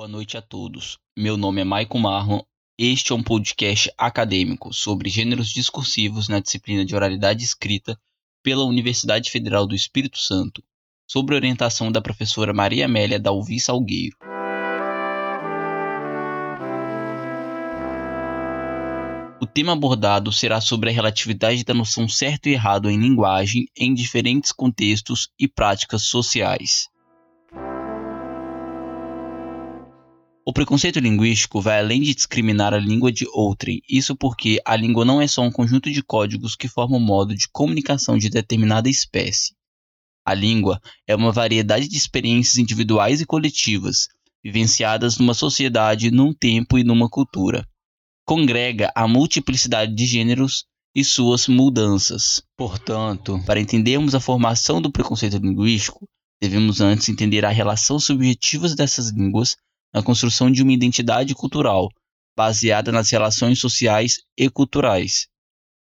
Boa noite a todos. Meu nome é Maicon Marlon. Este é um podcast acadêmico sobre gêneros discursivos na disciplina de oralidade escrita pela Universidade Federal do Espírito Santo, sob orientação da professora Maria Amélia Dalvi Salgueiro. O tema abordado será sobre a relatividade da noção certo e errado em linguagem em diferentes contextos e práticas sociais. O preconceito linguístico vai além de discriminar a língua de outrem, isso porque a língua não é só um conjunto de códigos que formam o modo de comunicação de determinada espécie. A língua é uma variedade de experiências individuais e coletivas, vivenciadas numa sociedade, num tempo e numa cultura. Congrega a multiplicidade de gêneros e suas mudanças. Portanto, para entendermos a formação do preconceito linguístico, devemos antes entender a relação subjetiva dessas línguas na construção de uma identidade cultural baseada nas relações sociais e culturais.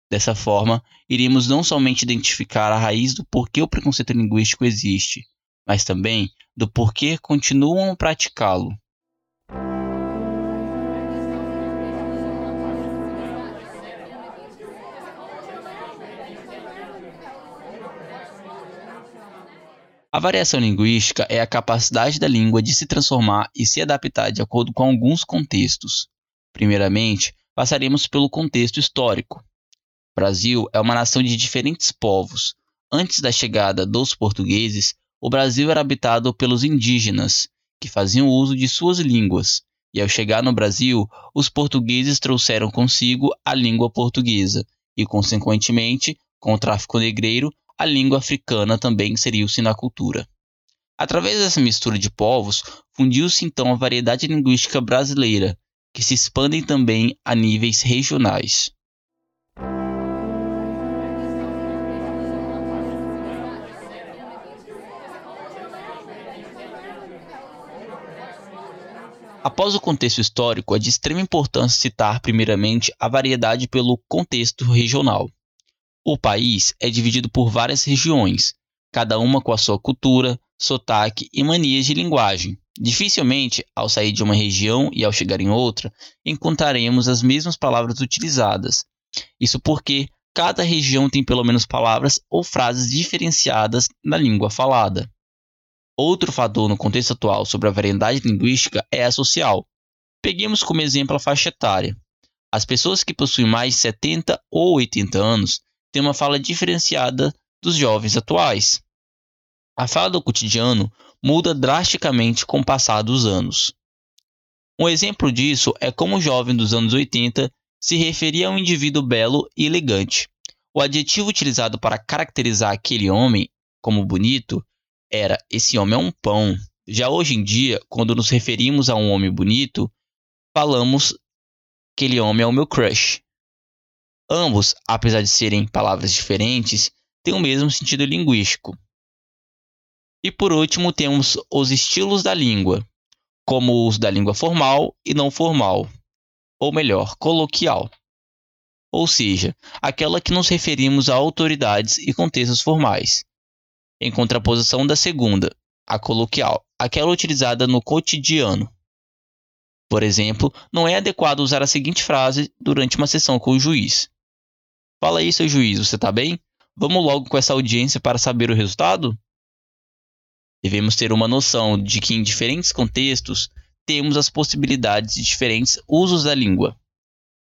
Dessa forma, iríamos não somente identificar a raiz do porquê o preconceito linguístico existe, mas também do porquê continuam a praticá-lo. A variação linguística é a capacidade da língua de se transformar e se adaptar de acordo com alguns contextos. Primeiramente, passaremos pelo contexto histórico. O Brasil é uma nação de diferentes povos. Antes da chegada dos portugueses, o Brasil era habitado pelos indígenas, que faziam uso de suas línguas, e ao chegar no Brasil, os portugueses trouxeram consigo a língua portuguesa, e, consequentemente, com o tráfico negreiro, a língua africana também inseriu-se na cultura. Através dessa mistura de povos, fundiu-se então a variedade linguística brasileira, que se expandem também a níveis regionais. Após o contexto histórico, é de extrema importância citar primeiramente a variedade pelo contexto regional. O país é dividido por várias regiões, cada uma com a sua cultura, sotaque e manias de linguagem. Dificilmente, ao sair de uma região e ao chegar em outra, encontraremos as mesmas palavras utilizadas. Isso porque cada região tem pelo menos palavras ou frases diferenciadas na língua falada. Outro fator no contexto atual sobre a variedade linguística é a social. Peguemos como exemplo a faixa etária. As pessoas que possuem mais de 70 ou 80 anos tem uma fala diferenciada dos jovens atuais. A fala do cotidiano muda drasticamente com o passar dos anos. Um exemplo disso é como o jovem dos anos 80 se referia a um indivíduo belo e elegante. O adjetivo utilizado para caracterizar aquele homem como bonito era esse homem é um pão. Já hoje em dia, quando nos referimos a um homem bonito, falamos aquele homem é o meu crush. Ambos, apesar de serem palavras diferentes, têm o mesmo sentido linguístico. E por último, temos os estilos da língua, como o uso da língua formal e não formal, ou melhor, coloquial. Ou seja, aquela que nos referimos a autoridades e contextos formais, em contraposição da segunda, a coloquial, aquela utilizada no cotidiano. Por exemplo, não é adequado usar a seguinte frase durante uma sessão com o juiz: Fala aí, seu juiz, você tá bem? Vamos logo com essa audiência para saber o resultado? Devemos ter uma noção de que em diferentes contextos temos as possibilidades de diferentes usos da língua.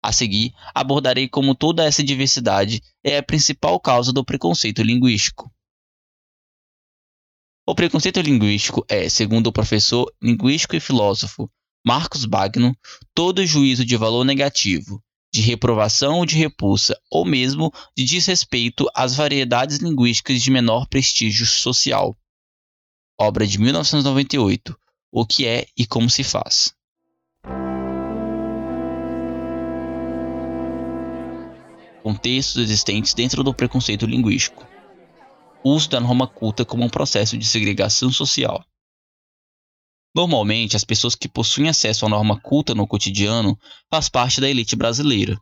A seguir, abordarei como toda essa diversidade é a principal causa do preconceito linguístico. O preconceito linguístico é, segundo o professor linguístico e filósofo Marcos Bagno, todo juízo de valor negativo, de reprovação ou de repulsa, ou mesmo de desrespeito às variedades linguísticas de menor prestígio social. Obra de 1998. O que é e como se faz. Contextos existentes dentro do preconceito linguístico. Uso da norma culta como um processo de segregação social. Normalmente, as pessoas que possuem acesso à norma culta no cotidiano faz parte da elite brasileira.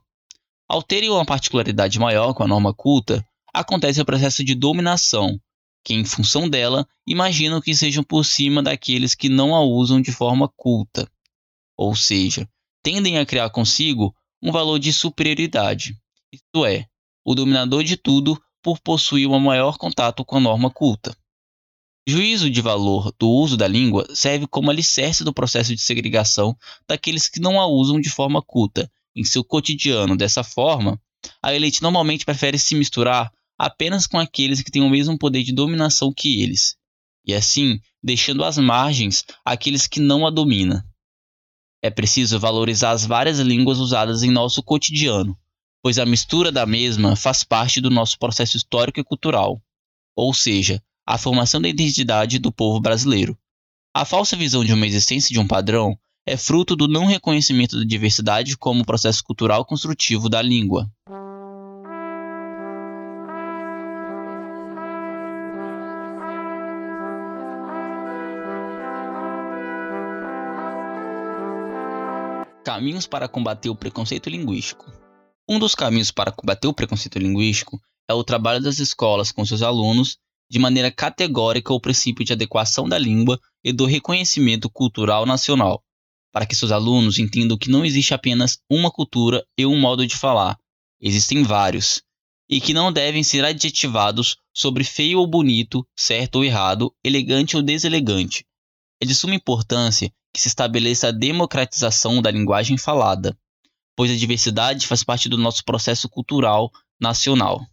Ao terem uma particularidade maior com a norma culta, acontece o processo de dominação, que, em função dela, imaginam que sejam por cima daqueles que não a usam de forma culta. ou seja, tendem a criar consigo um valor de superioridade, isto é, o dominador de tudo por possuir um maior contato com a norma culta. Juízo de valor do uso da língua serve como alicerce do processo de segregação daqueles que não a usam de forma culta em seu cotidiano. Dessa forma, a elite normalmente prefere se misturar apenas com aqueles que têm o mesmo poder de dominação que eles, e assim deixando às margens aqueles que não a dominam. É preciso valorizar as várias línguas usadas em nosso cotidiano, pois a mistura da mesma faz parte do nosso processo histórico e cultural, ou seja, a formação da identidade do povo brasileiro. A falsa visão de uma existência de um padrão é fruto do não reconhecimento da diversidade como processo cultural construtivo da língua. Caminhos para combater o preconceito linguístico. Um dos caminhos para combater o preconceito linguístico é o trabalho das escolas com seus alunos de maneira categórica o princípio de adequação da língua e do reconhecimento cultural nacional, para que seus alunos entendam que não existe apenas uma cultura e um modo de falar, existem vários, e que não devem ser adjetivados sobre feio ou bonito, certo ou errado, elegante ou deselegante. É de suma importância que se estabeleça a democratização da linguagem falada, pois a diversidade faz parte do nosso processo cultural nacional.